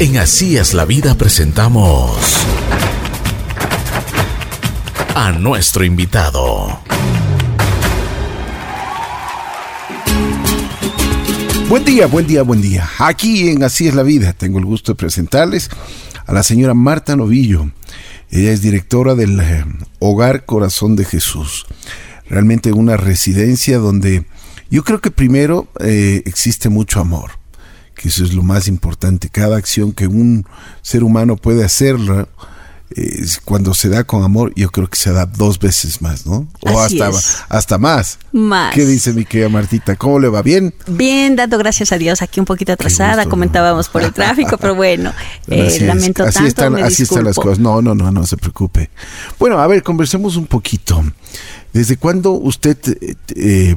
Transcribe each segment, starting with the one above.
En Así es la vida presentamos a nuestro invitado. Buen día, buen día, buen día. Aquí en Así es la vida tengo el gusto de presentarles a la señora Marta Novillo. Ella es directora del eh, Hogar Corazón de Jesús. Realmente una residencia donde yo creo que primero eh, existe mucho amor que eso es lo más importante. Cada acción que un ser humano puede hacerla, eh, cuando se da con amor, yo creo que se da dos veces más, ¿no? O hasta, hasta más. Más. ¿Qué dice mi querida Martita? ¿Cómo le va? ¿Bien? Bien, dando gracias a Dios. Aquí un poquito atrasada, comentábamos por el tráfico, pero bueno, eh, lamento así tanto. Están, así están las cosas. No, no, no, no se preocupe. Bueno, a ver, conversemos un poquito. ¿Desde cuándo usted, eh,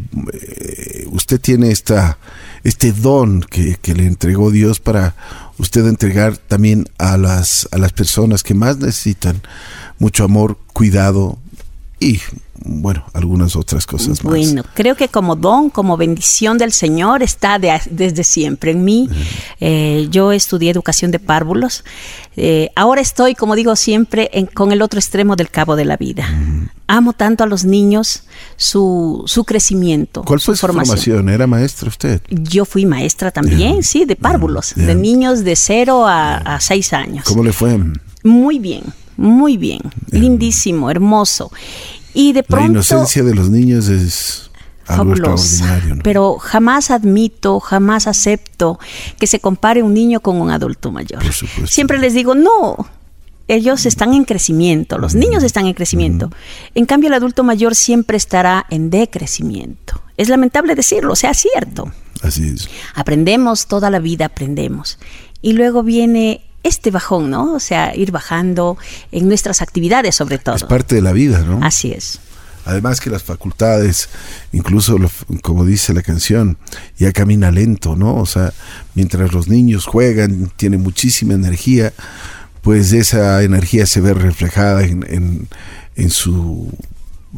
usted tiene esta este don que, le entregó Dios para usted entregar también a las, a las personas que más necesitan mucho amor, cuidado y bueno, algunas otras cosas más. Bueno, creo que como don, como bendición del Señor está desde siempre en mí. Eh, yo estudié educación de párvulos. Eh, ahora estoy, como digo siempre, con el otro extremo del cabo de la vida. Amo tanto a los niños, su, su crecimiento. ¿Cuál fue su, formación? ¿Era maestra usted? Yo fui maestra también, sí, de párvulos, de niños de cero a, a seis años. ¿Cómo le fue? Muy bien, muy bien, lindísimo, hermoso. Y de pronto, la inocencia de los niños es algo extraordinario. Pero jamás admito, jamás acepto que se compare un niño con un adulto mayor. Siempre les digo, no, ellos están en crecimiento, los niños están en crecimiento. En cambio, el adulto mayor siempre estará en decrecimiento. Es lamentable decirlo, sea cierto. Así es. Aprendemos toda la vida, aprendemos. Y luego viene este bajón, ¿no? O sea, ir bajando en nuestras actividades sobre todo. Es parte de la vida, ¿no? Así es. Además que las facultades, incluso como dice la canción, ya camina lento, ¿no? O sea, mientras los niños juegan, tienen muchísima energía, pues esa energía se ve reflejada en, en su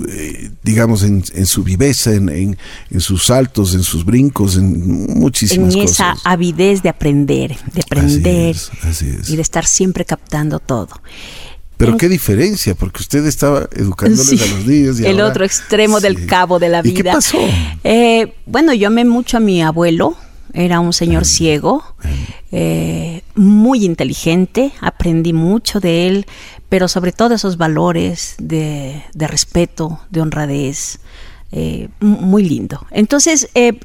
eh, digamos, en, su viveza, en, sus saltos, en sus brincos, en muchísimas cosas. En esa avidez de aprender, de aprender y de estar siempre captando todo. Pero qué diferencia, porque usted estaba educándoles a los niños. Y el otro extremo del cabo de la vida. ¿Y qué pasó? Eh, bueno, yo amé mucho a mi abuelo, era un señor ciego, eh, muy inteligente, aprendí mucho de él, pero sobre todo esos valores de, respeto, de honradez, eh, muy lindo. Entonces, eh,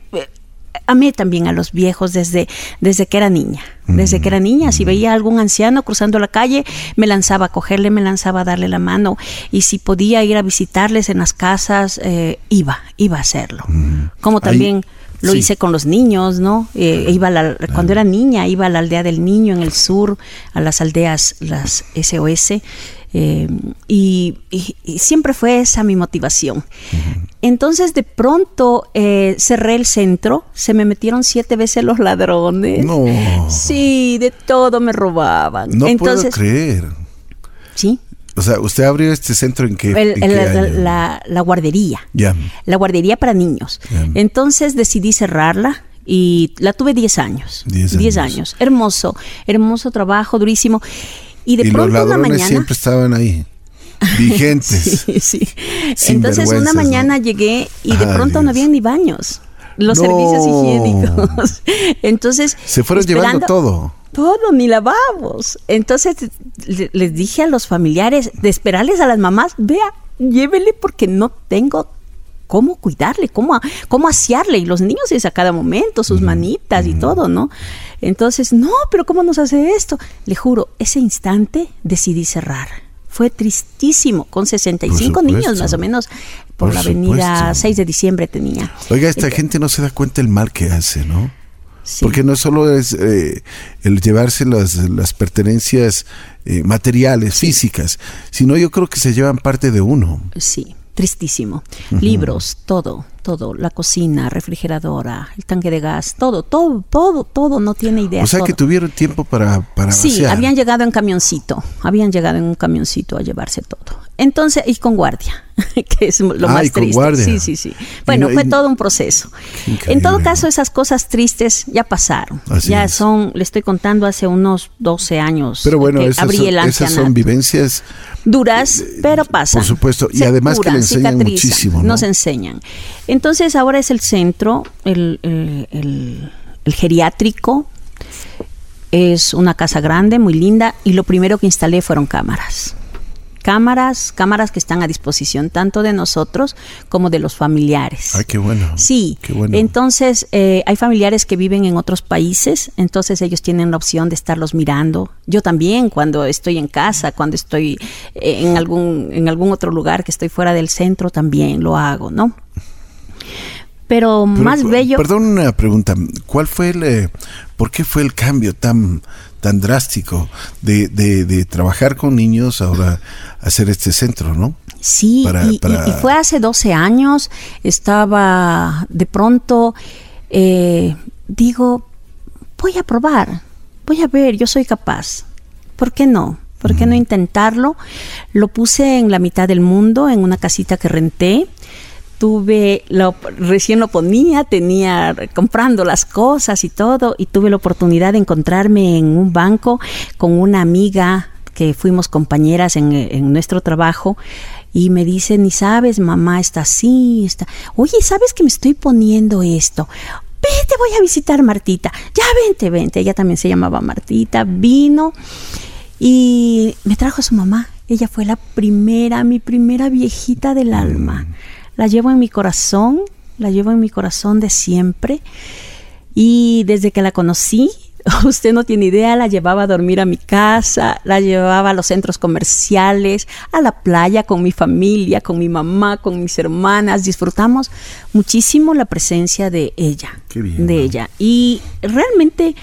amé también a los viejos desde, desde que era niña. Desde que era niña, si veía a algún anciano cruzando la calle, me lanzaba a cogerle, me lanzaba a darle la mano. Y si podía ir a visitarles en las casas, eh, iba, iba a hacerlo. Como también... Lo hice con los niños, ¿no? Eh, iba cuando era niña, iba a la aldea del niño en el sur, a las aldeas, las SOS. Eh, y, siempre fue esa mi motivación. Entonces de pronto eh, cerré el centro, se me metieron siete veces los ladrones. No. Sí, de todo me robaban. No puedo creer. Sí. O sea, usted abrió este centro en qué, la, guardería. La guardería para niños. Entonces decidí cerrarla y la tuve 10 años. 10 años. Hermoso, hermoso trabajo, durísimo. Y de pronto los una mañana. siempre estaban ahí. Vigentes. sí, sí. Entonces una mañana llegué y de pronto no había ni baños. Los servicios higiénicos. Entonces. Se fueron llevando todo todo, ni lavamos. Entonces les dije a los familiares de esperarles a las mamás, vea, llévele porque no tengo cómo cuidarle, cómo, cómo asearle. Y los niños es a cada momento, sus manitas y todo, ¿no? Entonces, no, pero ¿cómo nos hace esto? Le juro, ese instante decidí cerrar. Fue tristísimo, con 65 niños más o menos, por, la avenida 6 de diciembre tenía. Oiga, esta gente no se da cuenta el mal que hace, ¿no? Porque no solo es eh, el llevarse las, las pertenencias eh, materiales, físicas, sino yo creo que se llevan parte de uno. Sí, tristísimo. Libros, todo, todo, la cocina, refrigeradora, el tanque de gas, todo, todo, todo, todo, no tiene idea. O sea que tuvieron tiempo para, para Sí, habían llegado en camioncito, habían llegado en un camioncito a llevarse todo. Entonces, y con guardia, que es lo Ah, más y con triste. guardia. Sí, sí, sí. Bueno, no- y- fue todo un proceso. En todo caso, esas cosas tristes ya pasaron. Así ya es. son, le estoy contando hace unos 12 años. Pero bueno, que esas abrí son, el esas son ancianato. vivencias duras, pero pasan. por supuesto, y Se además que le enseñan muchísimo, ¿no? Nos enseñan. Entonces ahora es el centro, el, el- el- el geriátrico. Es una casa grande, muy linda, y lo primero que instalé fueron cámaras. Cámaras, cámaras que están a disposición tanto de nosotros como de los familiares. Ay, qué bueno. Sí, Qué bueno. entonces eh, hay familiares que viven en otros países, entonces ellos tienen la opción de estarlos mirando. Yo también cuando estoy en casa, cuando estoy eh, en algún en algún otro lugar que estoy fuera del centro también lo hago, ¿no? Pero, Pero, más bello. Perdón una pregunta. ¿Cuál fue el, eh, por qué fue el cambio tan, tan drástico de, de, de trabajar con niños ahora hacer este centro, no? Sí, para- y, y- para- y fue hace 12 años, estaba de pronto, eh, digo, voy a probar, voy a ver, yo soy capaz. ¿Por qué no? ¿Por qué no intentarlo? Lo puse en la mitad del mundo, en una casita que renté. Tuve, lo, recién lo ponía, tenía comprando las cosas y todo, y tuve la oportunidad de encontrarme en un banco con una amiga que fuimos compañeras en, en nuestro trabajo y me dice, ni sabes, mamá está así, está, oye, ¿sabes que me estoy poniendo esto? Vete, voy a visitar Martita. Ya vente, vente. Ella también se llamaba Martita. Vino y me trajo a su mamá. Ella fue la primera, mi primera viejita del alma. La llevo en mi corazón, la llevo en mi corazón de siempre. Y desde que la conocí, usted no tiene idea, la llevaba a dormir a mi casa, la llevaba a los centros comerciales, a la playa con mi familia, con mi mamá, con mis hermanas. Disfrutamos muchísimo la presencia de ella, Qué bien, de ¿no? ella. Y realmente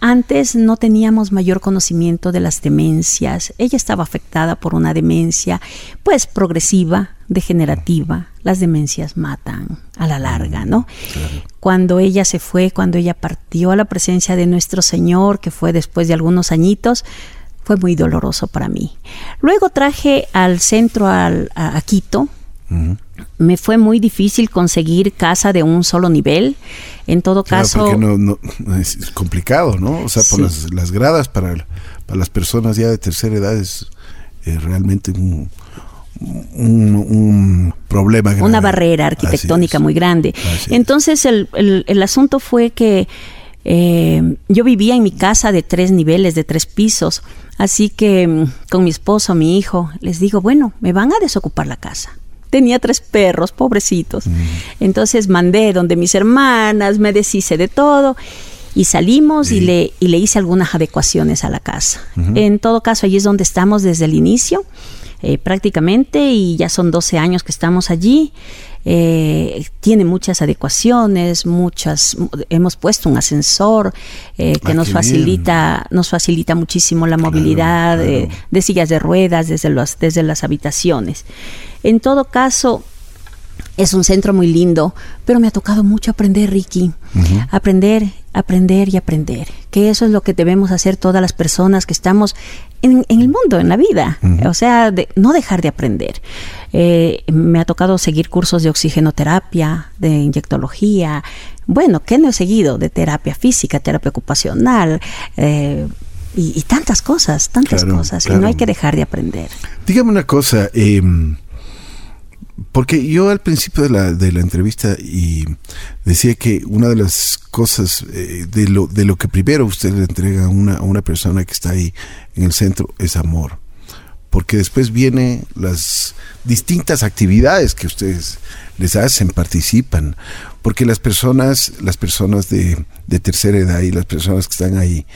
antes no teníamos mayor conocimiento de las demencias. Ella estaba afectada por una demencia, pues progresiva, degenerativa. Las demencias matan a la larga, ¿no? Cuando ella se fue, cuando ella partió a la presencia de nuestro Señor, que fue después de algunos añitos, fue muy doloroso para mí. Luego traje al centro al- a, a Quito, me fue muy difícil conseguir casa de un solo nivel. En todo Claro, caso, porque no, no- es complicado, ¿no? O sea, por Sí. las, las gradas para, para las personas ya de tercera edad es eh, realmente un, un, un problema grave. una barrera arquitectónica muy grande. Entonces el, el- el asunto fue que eh, yo vivía en mi casa de tres niveles, de tres pisos, así que mm, con mi esposo, mi hijo, les digo, bueno, me van a desocupar la casa. Tenía tres perros, pobrecitos. Mm. Entonces mandé donde mis hermanas, me deshice de todo y salimos y, le, y le hice algunas adecuaciones a la casa. En todo caso, allí es donde estamos desde el inicio, eh, prácticamente, y ya son 12 años que estamos allí. Eh, tiene muchas adecuaciones, muchas. Hemos puesto un ascensor eh, que Ah, nos facilita, nos facilita muchísimo la movilidad claro. de sillas de ruedas desde, los, desde las habitaciones. En todo caso, es un centro muy lindo, pero me ha tocado mucho aprender, Ricky. Aprender, aprender y aprender. Que eso es lo que debemos hacer todas las personas que estamos en, en el mundo, en la vida. O sea, de, no dejar de aprender. Eh, me ha tocado seguir cursos de oxigenoterapia, de inyectología. Bueno, ¿qué no he seguido? De terapia física, terapia ocupacional. eh, y, y tantas cosas, tantas Claro, cosas. Y claro. no hay que dejar de aprender. Dígame una cosa, eh, porque yo al principio de la, de la entrevista y decía que una de las cosas eh, de, lo, de lo que primero usted le entrega a una, a una persona que está ahí en el centro es amor. Porque después vienen las distintas actividades que ustedes les hacen, participan. Porque las personas, las personas de, de tercera edad y las personas que están ahí,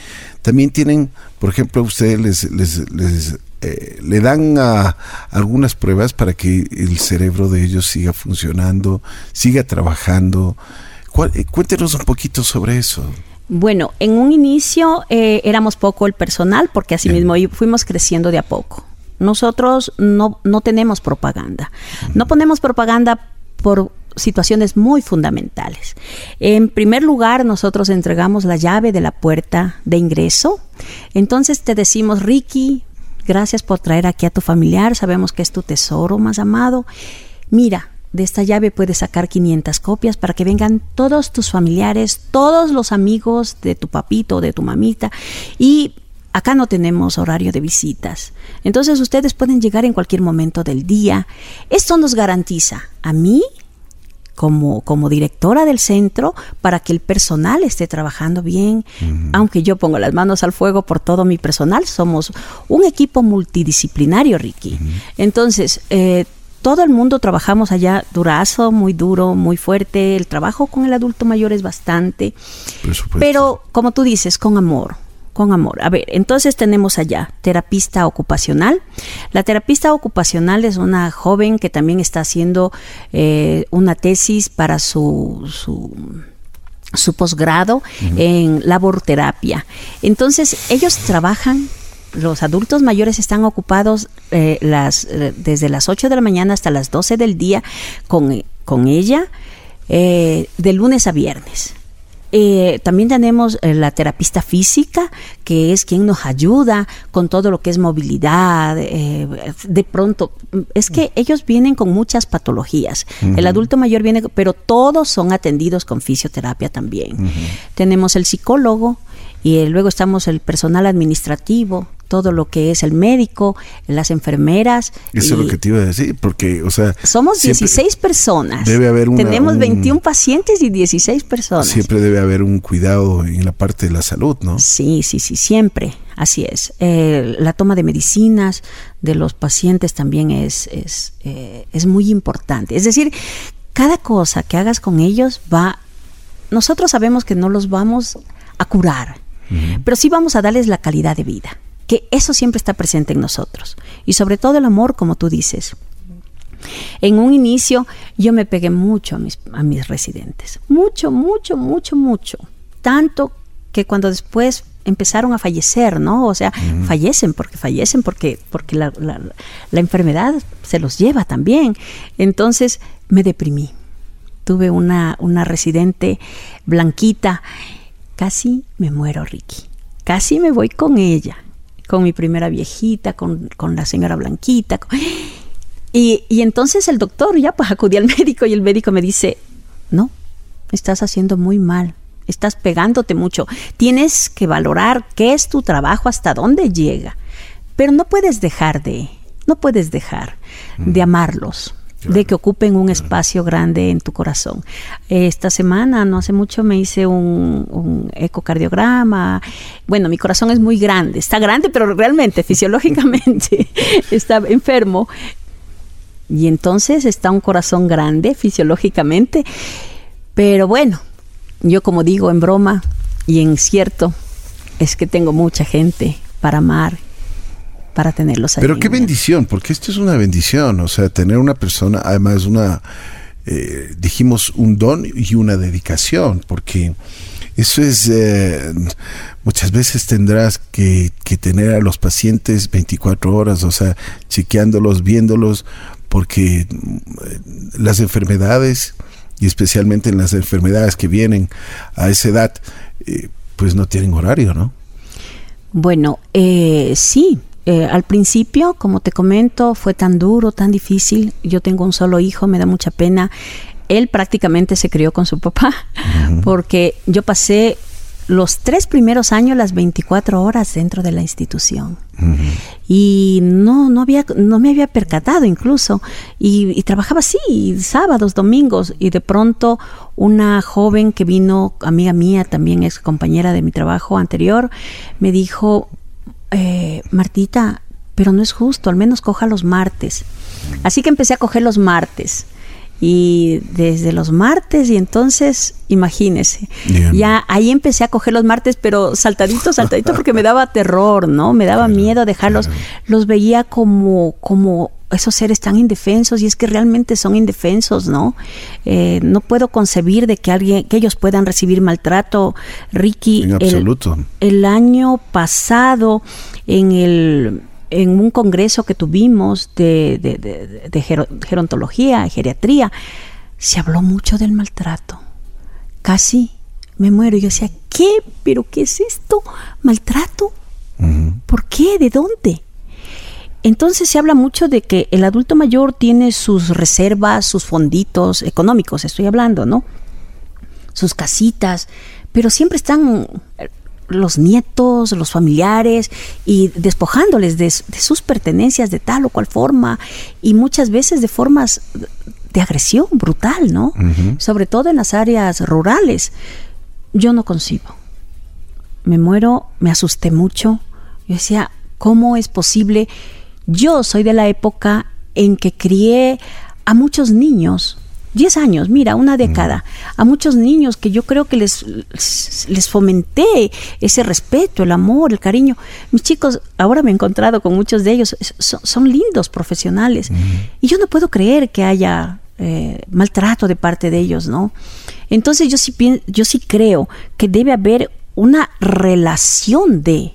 también tienen, por ejemplo, ustedes les, les, les, eh, le dan a, algunas pruebas para que el cerebro de ellos siga funcionando, siga trabajando. ¿Cuál- eh, cuéntenos un poquito sobre eso. Bueno, en un inicio eh, éramos poco el personal porque así mismo fuimos creciendo de a poco. Nosotros no, no tenemos propaganda. No ponemos propaganda por situaciones muy fundamentales. En primer lugar, nosotros entregamos la llave de la puerta de ingreso. Entonces te decimos, Ricky, gracias por traer aquí a tu familiar, sabemos que es tu tesoro más amado. Mira, de esta llave puedes sacar 500 copias para que vengan todos tus familiares, todos los amigos de tu papito, de tu mamita y acá no tenemos horario de visitas. Entonces ustedes pueden llegar en cualquier momento del día. Esto nos garantiza a mí como, como directora del centro para que el personal esté trabajando bien, aunque yo pongo las manos al fuego por todo mi personal, somos un equipo multidisciplinario, Ricky. Entonces, eh, todo el mundo trabajamos allá durazo, muy duro, muy fuerte. El trabajo con el adulto mayor es bastante. Pero, como tú dices, con amor con amor. A ver, entonces tenemos allá terapista ocupacional. La terapista ocupacional es una joven que también está haciendo eh, una tesis para su, su, posgrado en laborterapia. Entonces, ellos trabajan los adultos mayores están ocupados eh, las, eh, desde las 8 de la mañana hasta las 12 del día con, con ella de lunes a viernes. Eh, también tenemos eh, la terapista física, que es quien nos ayuda con todo lo que es movilidad. Eh, de pronto, es que ellos vienen con muchas patologías. El adulto mayor viene, pero todos son atendidos con fisioterapia también. Tenemos el psicólogo y luego estamos el personal administrativo, todo lo que es el médico, las enfermeras. Eso es lo que te iba a decir, porque, o sea... Somos 16 personas. Debe haber Tenemos 21 pacientes y 16 personas. Siempre debe haber un cuidado en la parte de la salud, ¿no? Sí, sí, sí, siempre. Así es. Eh, la toma de medicinas de los pacientes también es, es, eh, es muy importante. Es decir, cada cosa que hagas con ellos va... Nosotros sabemos que no los vamos a curar, pero sí vamos a darles la calidad de vida que eso siempre está presente en nosotros. Y sobre todo el amor, como tú dices. En un inicio yo me pegué mucho a mis, a mis residentes. Mucho, mucho, mucho, mucho. Tanto que cuando después empezaron a fallecer, ¿no? O sea, fallecen porque fallecen porque, porque la, la, enfermedad se los lleva también. Entonces me deprimí. Tuve una, una residente blanquita. Casi me muero, Ricky. Casi me voy con ella con mi primera viejita, con, la señora Blanquita. Y, y, entonces el doctor ya pues acudí al médico y el médico me dice, no, estás haciendo muy mal, estás pegándote mucho, tienes que valorar qué es tu trabajo, hasta dónde llega, pero no puedes dejar de, no puedes dejar de amarlos de que ocupen un espacio grande en tu corazón. Esta semana, no hace mucho, me hice un, ecocardiograma. Bueno, mi corazón es muy grande, está grande, pero realmente, fisiológicamente, está enfermo. Y entonces está un corazón grande fisiológicamente. Pero bueno, yo como digo en broma y en cierto, es que tengo mucha gente para amar para tenerlos ahí. Pero qué bendición, porque esto es una bendición, o sea, tener una persona, además una, eh, dijimos, un don y una dedicación, porque eso es, eh, muchas veces tendrás que, que, tener a los pacientes 24 horas, o sea, chequeándolos, viéndolos, porque mm, las enfermedades, y especialmente en las enfermedades que vienen a esa edad, eh, pues no tienen horario, ¿no? Bueno, sí, eh, al principio, como te comento, fue tan duro, tan difícil. Yo tengo un solo hijo, me da mucha pena. Él prácticamente se crió con su papá, porque yo pasé los tres primeros años las 24 horas dentro de la institución. Y no, no, había, no me había percatado incluso. Y, y, trabajaba así, sábados, domingos. Y de pronto una joven que vino, amiga mía, también es compañera de mi trabajo anterior, me dijo, eh, Martita, pero no es justo, al menos coja los martes. Así que empecé a coger los martes. Y desde los martes, y entonces, imagínese, ya ahí empecé a coger los martes, pero saltadito, saltadito, porque me daba terror, ¿no? Me daba miedo dejarlos. Los veía como, como esos seres tan indefensos y es que realmente son indefensos, ¿no? Eh, no puedo concebir de que alguien, que ellos puedan recibir maltrato, Ricky. En absoluto. El, año pasado, en el en un congreso que tuvimos de, de, gerontología, geriatría, se habló mucho del maltrato. Casi me muero. Yo decía, ¿qué? ¿Pero qué es esto? ¿Maltrato? ¿Por qué? ¿De dónde? Entonces se habla mucho de que el adulto mayor tiene sus reservas, sus fonditos económicos, estoy hablando, ¿no? Sus casitas, pero siempre están los nietos, los familiares, y despojándoles de, sus pertenencias de tal o cual forma, y muchas veces de formas de agresión brutal, ¿no? Sobre todo en las áreas rurales. Yo no concibo. Me muero, me asusté mucho. Yo decía, ¿cómo es posible? Yo soy de la época en que crié a muchos niños 10 años, mira, una década, a muchos niños que yo creo que les, les fomenté ese respeto, el amor, el cariño. Mis chicos, ahora me he encontrado con muchos de ellos, son, lindos profesionales. Y yo no puedo creer que haya eh, maltrato de parte de ellos, ¿no? Entonces yo sí, yo sí creo que debe haber una relación de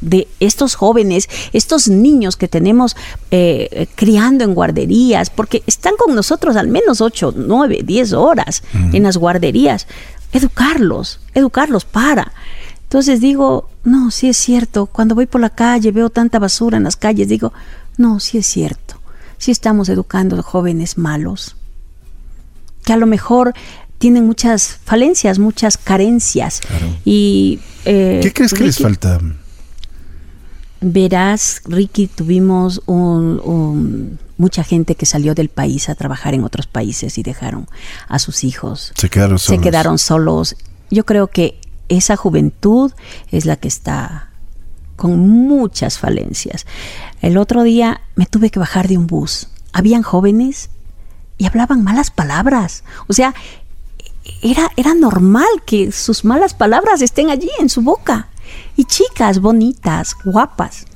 de estos jóvenes, estos niños que tenemos eh, criando en guarderías, porque están con nosotros al menos 8, 9, 10 horas en las guarderías. Educarlos, educarlos para. Entonces digo, no, sí es cierto, cuando voy por la calle veo tanta basura en las calles, digo, no, sí es cierto, sí estamos educando jóvenes malos, que a lo mejor tienen muchas falencias, muchas carencias. Y, eh, ¿Qué crees que les falta? Verás, Ricky, tuvimos un, mucha gente que salió del país a trabajar en otros países y dejaron a sus hijos. Se quedaron solos. Se quedaron solos. Yo creo que esa juventud es la que está con muchas falencias. El otro día me tuve que bajar de un bus. Habían jóvenes y hablaban malas palabras. O sea, era, era normal que sus malas palabras estén allí en su boca y chicas bonitas, guapas.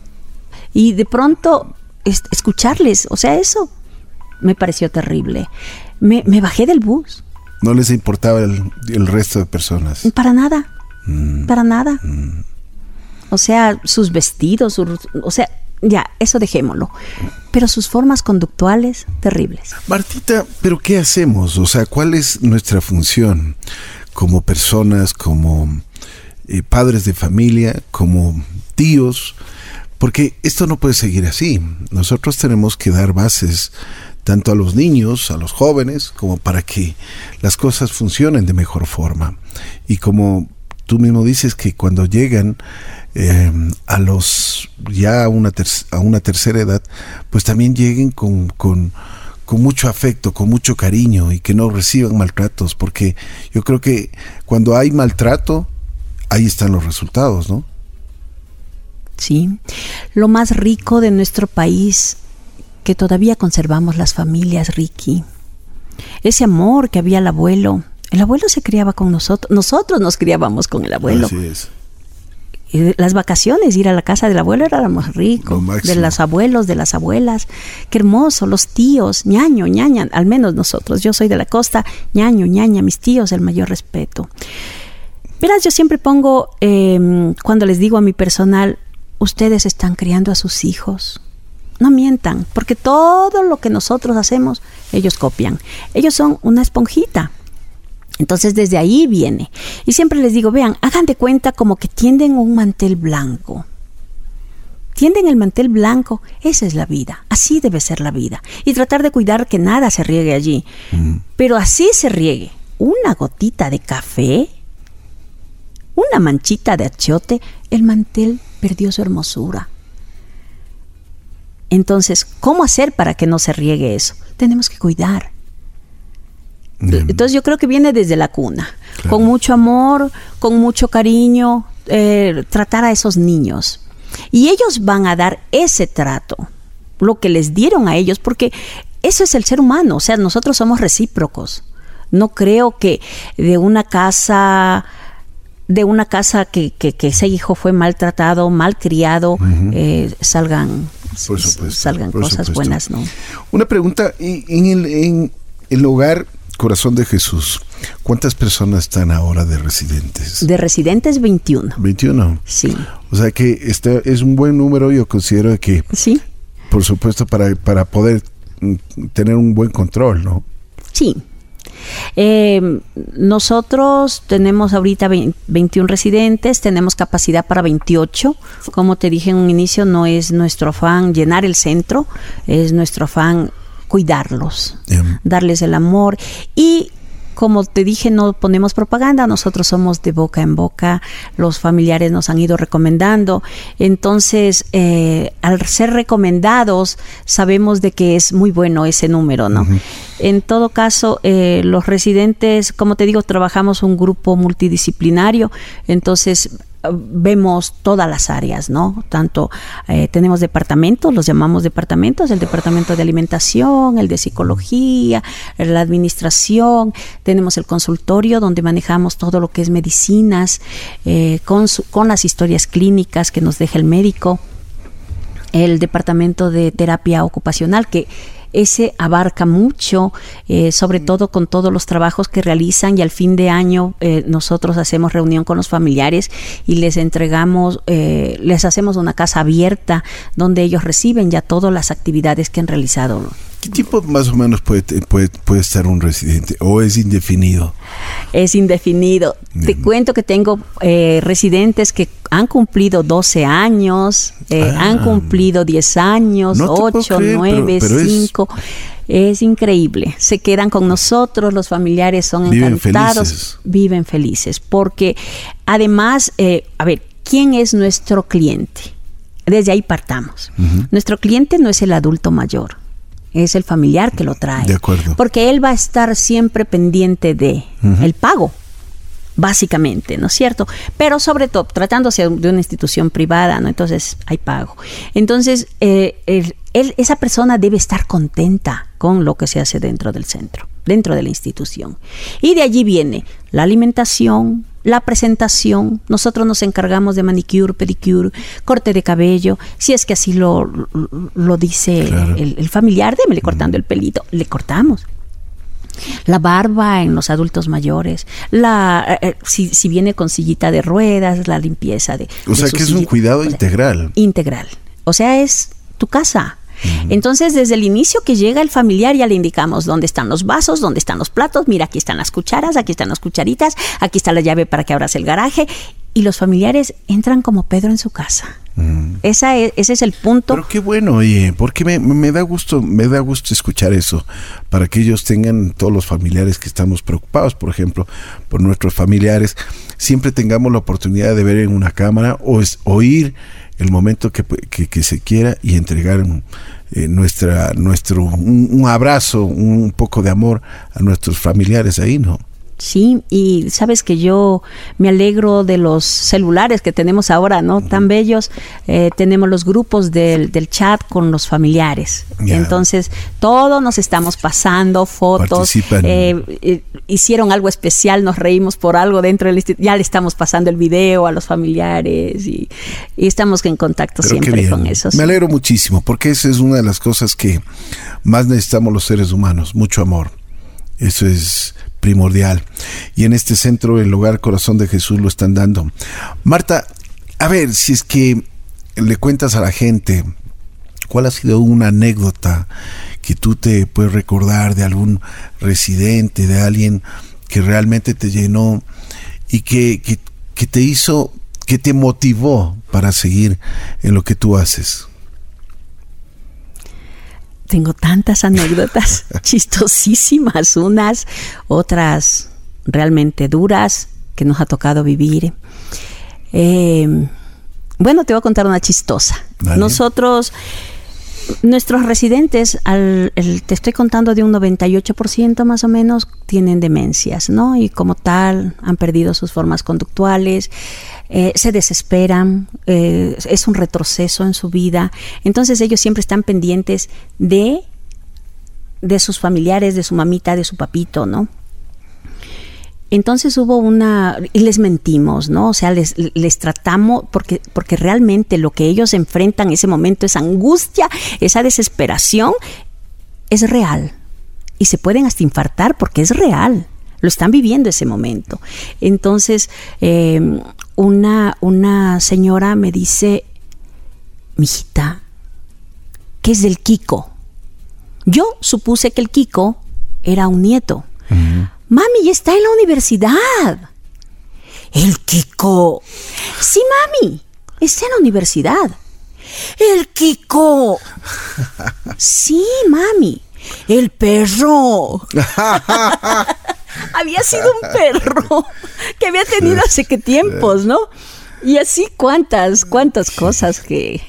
Y de pronto escucharles, o sea, eso me pareció terrible. Me, bajé del bus. ¿No les importaba el, resto de personas? Para nada, mm. para nada. Mm. O sea, sus vestidos, o sea, ya, eso dejémoslo. Pero sus formas conductuales, terribles. Martita, ¿pero qué hacemos? O sea, ¿cuál es nuestra función como personas, como eh, padres de familia, como tíos, porque esto no puede seguir así. Nosotros tenemos que dar bases tanto a los niños, a los jóvenes, como para que las cosas funcionen de mejor forma. Y como tú mismo dices que cuando llegan eh, a los ya a una, a una tercera edad, pues también lleguen con, con, con mucho afecto, con mucho cariño y que no reciban maltratos, porque yo creo que cuando hay maltrato, ahí están los resultados, ¿no? Sí, lo más rico de nuestro país, que todavía conservamos las familias, Ricky. Ese amor que había el abuelo. El abuelo se criaba con nosotros, nosotros nos criábamos con el abuelo. Así es. las vacaciones, ir a la casa del abuelo era lo más rico. de los abuelos, de las abuelas. Qué hermoso, los tíos, ñaño, ñaña, al menos nosotros. Yo soy de la costa, ñaño, ñaña, mis tíos, el mayor respeto. Verás, yo siempre pongo, em, cuando les digo a mi personal, ustedes están criando a sus hijos. No mientan, porque todo lo que nosotros hacemos, ellos copian. Ellos son una esponjita. Entonces desde ahí viene. Y siempre les digo, vean, hagan de cuenta como que tienden un mantel blanco. Tienden el mantel blanco, esa es la vida, así debe ser la vida. Y tratar de cuidar que nada se riegue allí. Mm. Pero así se riegue una gotita de café, una manchita de achiote, el mantel perdió su hermosura. Entonces, ¿cómo hacer para que no se riegue eso? Tenemos que cuidar. Entonces yo creo que viene desde la cuna, con mucho amor, con mucho cariño, eh, tratar a esos niños. Y ellos van a dar ese trato, lo que les dieron a ellos, porque eso es el ser humano, o sea, nosotros somos recíprocos. No creo que de una casa de una casa que, que, ese hijo fue maltratado, malcriado, eh, salgan, salgan cosas buenas, ¿no? Una pregunta, en el, en el hogar Corazón de Jesús, ¿cuántas personas están ahora de residentes? De residentes 21. 21. Sí. O sea que este es un buen número, yo considero que... Sí. Por supuesto, para, para poder mm, tener un buen control, ¿no? Sí, Eh, nosotros tenemos ahorita 21 residentes, tenemos capacidad para 28. Como te dije en un inicio, no es nuestro afán llenar el centro, es nuestro afán cuidarlos, darles el amor y como te dije, no ponemos propaganda, nosotros somos de boca en boca, los familiares nos han ido recomendando, entonces eh, al ser recomendados sabemos de que es muy bueno ese número, ¿no? En todo caso, eh, los residentes, como te digo, trabajamos un grupo multidisciplinario, entonces vemos todas las áreas, ¿no? Tanto eh, tenemos departamentos, los llamamos departamentos, el departamento de alimentación, el de psicología, la administración, tenemos el consultorio donde manejamos todo lo que es medicinas, eh, con, con las historias clínicas que nos deja el médico, el departamento de terapia ocupacional que ese abarca mucho, eh, sobre todo con todos los trabajos que realizan y al fin de año eh, nosotros hacemos reunión con los familiares y les entregamos, eh, les hacemos una casa abierta donde ellos reciben ya todas las actividades que han realizado. ¿Qué tipo más o menos puede, puede, puede estar un residente o es indefinido? Es indefinido. Te cuento que tengo eh, residentes que han cumplido 12 años, eh, ah. han cumplido 10 años, 8, 9, 5. Es increíble. Se quedan con nosotros, los familiares son viven encantados, felices. viven felices. Porque además, eh, a ver, ¿quién es nuestro cliente? Desde ahí partamos. Nuestro cliente no es el adulto mayor es el familiar que lo trae. De acuerdo. Porque él va a estar siempre pendiente de el pago, básicamente, ¿no es cierto? Pero sobre todo, tratándose de una institución privada, ¿no? Entonces hay pago. Entonces, eh, esa persona debe estar contenta con lo que se hace dentro del centro, dentro de la institución. Y de allí viene la alimentación, la presentación, nosotros nos encargamos de manicure, pedicure, corte de cabello, si es que así lo, lo dice el, familiar, démele cortando el pelito, le cortamos. La barba en los adultos mayores, la eh, eh, si, si, viene con sillita de ruedas, la limpieza de... O sea que es un cuidado integral. Integral. O sea, es tu casa, entonces, desde el inicio que llega el familiar ya le indicamos dónde están los vasos, dónde están los platos, mira, aquí están las cucharas, aquí están las cucharitas, aquí está la llave para que abras el garaje. Y los familiares entran como Pedro en su casa. Esa es, ese es el punto. Pero qué bueno, oye, porque me, me, da gusto, me da gusto escuchar eso, para que ellos tengan todos los familiares que estamos preocupados, por ejemplo, por nuestros familiares, siempre tengamos la oportunidad de ver en una cámara o es, oír el momento que, que, se quiera y entregar eh, nuestra, nuestro, un, abrazo, un poco de amor a nuestros familiares ahí, ¿no? Sí, y sabes que yo me alegro de los celulares que tenemos ahora, ¿no? Tan bellos. Eh, tenemos los grupos del, del, chat con los familiares. Entonces, todos nos estamos pasando fotos. Eh, eh, hicieron algo especial, nos reímos por algo dentro del instituto. Ya le estamos pasando el video a los familiares y, estamos en contacto siempre con eso. Me alegro muchísimo porque esa es una de las cosas que más necesitamos los seres humanos, mucho amor. Eso es primordial. Y en este centro, el hogar Corazón de Jesús lo están dando. Marta, a ver, si es que le cuentas a la gente, ¿cuál ha sido una anécdota que tú te puedes recordar de algún residente, de alguien que realmente te llenó y que, que, que te hizo, que te motivó para seguir en lo que tú haces? Tengo tantas anécdotas chistosísimas, unas, otras realmente duras que nos ha tocado vivir. Eh, bueno, te voy a contar una chistosa. Nosotros, nuestros residentes, al, te estoy contando de un 98% más o menos, tienen demencias, ¿no? Y como tal, han perdido sus formas conductuales, eh, se desesperan, eh, es un retroceso en su vida. Entonces ellos siempre están pendientes de, de sus familiares, de su mamita, de su papito, ¿no? Entonces hubo una, y les mentimos, ¿no? O sea, les, les tratamos, porque, porque realmente lo que ellos enfrentan en ese momento, esa angustia, esa desesperación, es real. Y se pueden hasta infartar porque es real lo están viviendo ese momento. Entonces, eh, una, una señora me dice, mijita, ¿qué es del Kiko? Yo supuse que el Kiko era un nieto. Mami, ya está en la universidad. El Kiko. Sí, mami, está en la universidad. El Kiko. Sí, mami. El perro. había sido un perro que había tenido hace qué tiempos, ¿no? Y así cuántas, cuántas cosas que,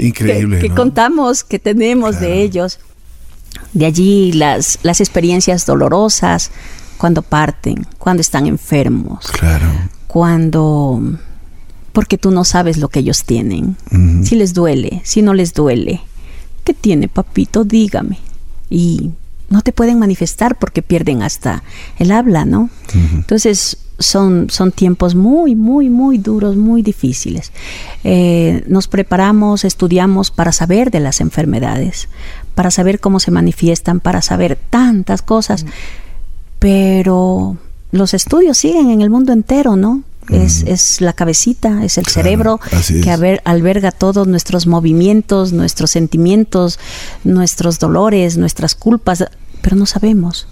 Increíble, que, contamos, que tenemos de ellos. De allí las, las experiencias dolorosas, cuando parten, cuando están enfermos. Claro. Cuando porque tú no sabes lo que ellos tienen. Si les duele, si no les duele. ¿Qué tiene, papito? Dígame. Y no te pueden manifestar porque pierden hasta el habla, ¿no? Entonces son, son tiempos muy, muy, muy duros, muy difíciles. Eh, nos preparamos, estudiamos para saber de las enfermedades, para saber cómo se manifiestan, para saber tantas cosas, pero los estudios siguen en el mundo entero, ¿no? Es, es, la cabecita, es el cerebro que alberga todos nuestros movimientos, nuestros sentimientos, nuestros dolores, nuestras culpas, pero no sabemos.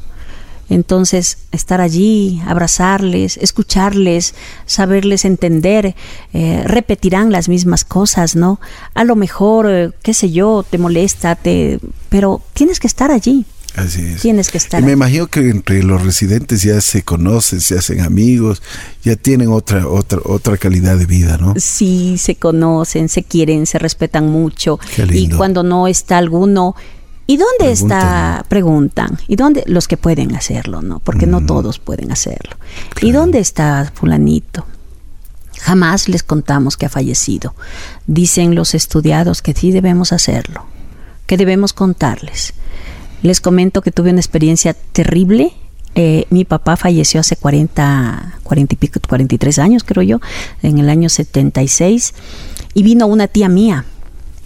Entonces, estar allí, abrazarles, escucharles, saberles entender, eh, repetirán las mismas cosas, ¿no? A lo mejor, eh, qué sé yo, te molesta, te, pero tienes que estar allí. Así es. Tienes que estar. Y me imagino que entre los residentes ya se conocen, se hacen amigos, ya tienen otra otra otra calidad de vida, ¿no? Sí, se conocen, se quieren, se respetan mucho. Y cuando no está alguno, ¿Y dónde está? Preguntan. ¿Y dónde? Los que pueden hacerlo, ¿no? Porque no todos pueden hacerlo. ¿Y dónde está fulanito? Jamás les contamos que ha fallecido. Dicen los estudiados que sí debemos hacerlo, que debemos contarles. Les comento que tuve una experiencia terrible. Eh, mi papá falleció hace 40, 40 y pico, 43 años, creo yo, en el año 76. Y vino una tía mía,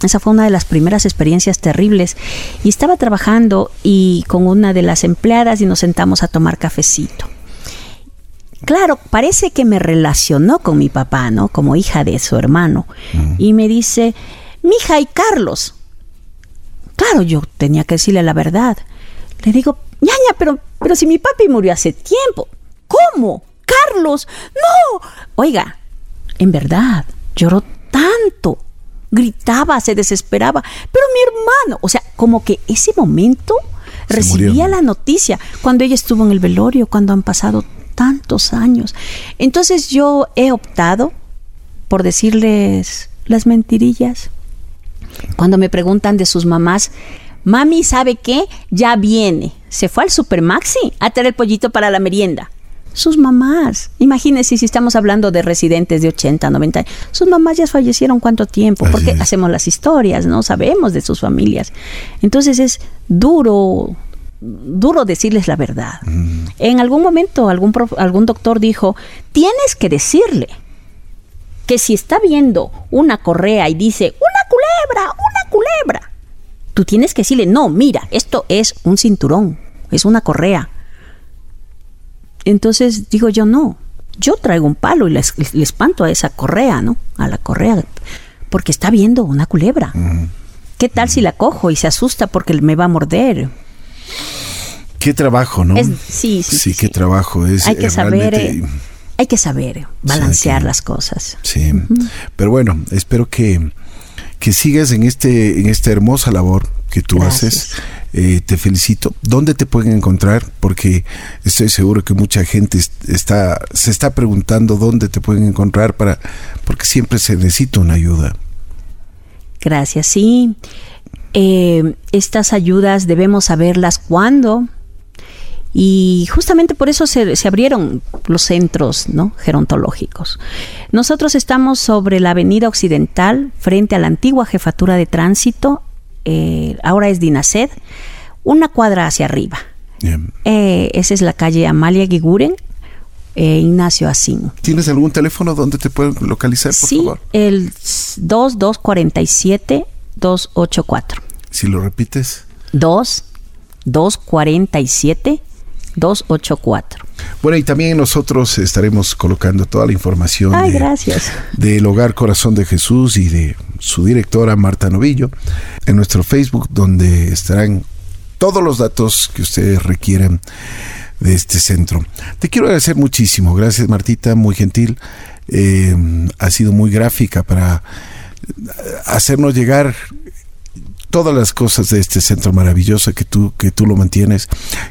esa fue una de las primeras experiencias terribles. Y estaba trabajando y con una de las empleadas y nos sentamos a tomar cafecito. Claro, parece que me relacionó con mi papá, ¿no? Como hija de su hermano. Y me dice, mi hija y Carlos. Claro, yo tenía que decirle la verdad. Le digo, ñaña, pero, pero si mi papi murió hace tiempo. ¿Cómo? Carlos, no. Oiga, en verdad, lloró tanto gritaba, se desesperaba. Pero mi hermano, o sea, como que ese momento recibía la noticia cuando ella estuvo en el velorio, cuando han pasado tantos años. Entonces yo he optado por decirles las mentirillas. Cuando me preguntan de sus mamás, mami, ¿sabe qué? Ya viene. Se fue al Supermaxi a traer el pollito para la merienda sus mamás. Imagínense si estamos hablando de residentes de 80, 90 Sus mamás ya fallecieron cuánto tiempo, porque hacemos las historias, no sabemos de sus familias. Entonces es duro, duro decirles la verdad. Mm. En algún momento algún, algún doctor dijo, tienes que decirle que si está viendo una correa y dice, una culebra, una culebra, tú tienes que decirle, no, mira, esto es un cinturón, es una correa entonces digo yo, no, yo traigo un palo y le, espanto a esa correa, ¿no? A la correa, porque está viendo una culebra. ¿Qué tal si la cojo y se asusta porque me va a morder? Qué trabajo, ¿no? sí, sí, sí, qué trabajo es. Hay que saber, eh, hay que saber balancear las cosas. Sí, pero bueno, espero que, que sigas en este en esta hermosa labor que tú haces eh, te felicito. ¿Dónde te pueden encontrar? Porque estoy seguro que mucha gente está, se está preguntando dónde te pueden encontrar para, porque siempre se necesita una ayuda. Gracias, sí. Eh, estas ayudas debemos saberlas cuándo. Y justamente por eso se, se, abrieron los centros ¿no? gerontológicos. Nosotros estamos sobre la avenida occidental, frente a la antigua jefatura de tránsito, eh, ahora es Dinaced, una cuadra hacia arriba. Eh, esa es la calle Amalia Giguren, eh, Ignacio Asín. ¿Tienes algún teléfono donde te pueden localizar, por sí, el 2247-284. Si lo repites. 2247 284. Bueno, y también nosotros estaremos colocando toda la información gracias. del Hogar Corazón de Jesús y de su directora Marta Novillo en nuestro Facebook, donde estarán todos los datos que ustedes requieran de este centro. Te quiero agradecer muchísimo. Gracias, Martita, muy gentil. Eh, ha sido muy gráfica para hacernos llegar todas las cosas de este centro maravilloso que tú, que tú lo mantienes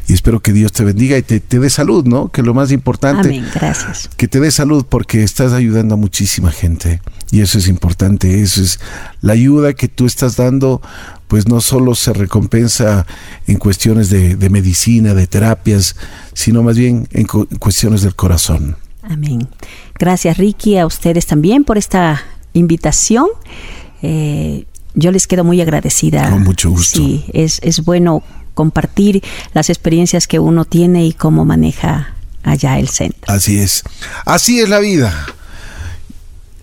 y espero que Dios te bendiga y te, dé salud, ¿no? Que lo más importante. Amén, gracias. Que te dé salud porque estás ayudando a muchísima gente y eso es importante, eso es la ayuda que tú estás dando, pues no solo se recompensa en cuestiones de, medicina, de terapias, sino más bien en, cuestiones del corazón. Amén. Gracias Ricky, a ustedes también por esta invitación. Eh, yo les quedo muy agradecida. Con mucho gusto. Sí, es, es bueno compartir las experiencias que uno tiene y cómo maneja allá el centro. Así es. Así es la vida.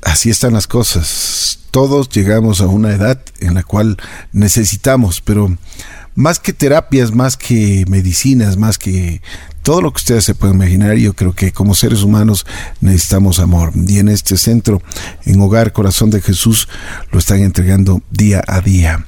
Así están las cosas. Todos llegamos a una edad en la cual necesitamos, pero más que terapias, más que medicinas, más que todo lo que ustedes se pueden imaginar, yo creo que como seres humanos necesitamos amor. Y en este centro, en Hogar Corazón de Jesús, lo están entregando día a día.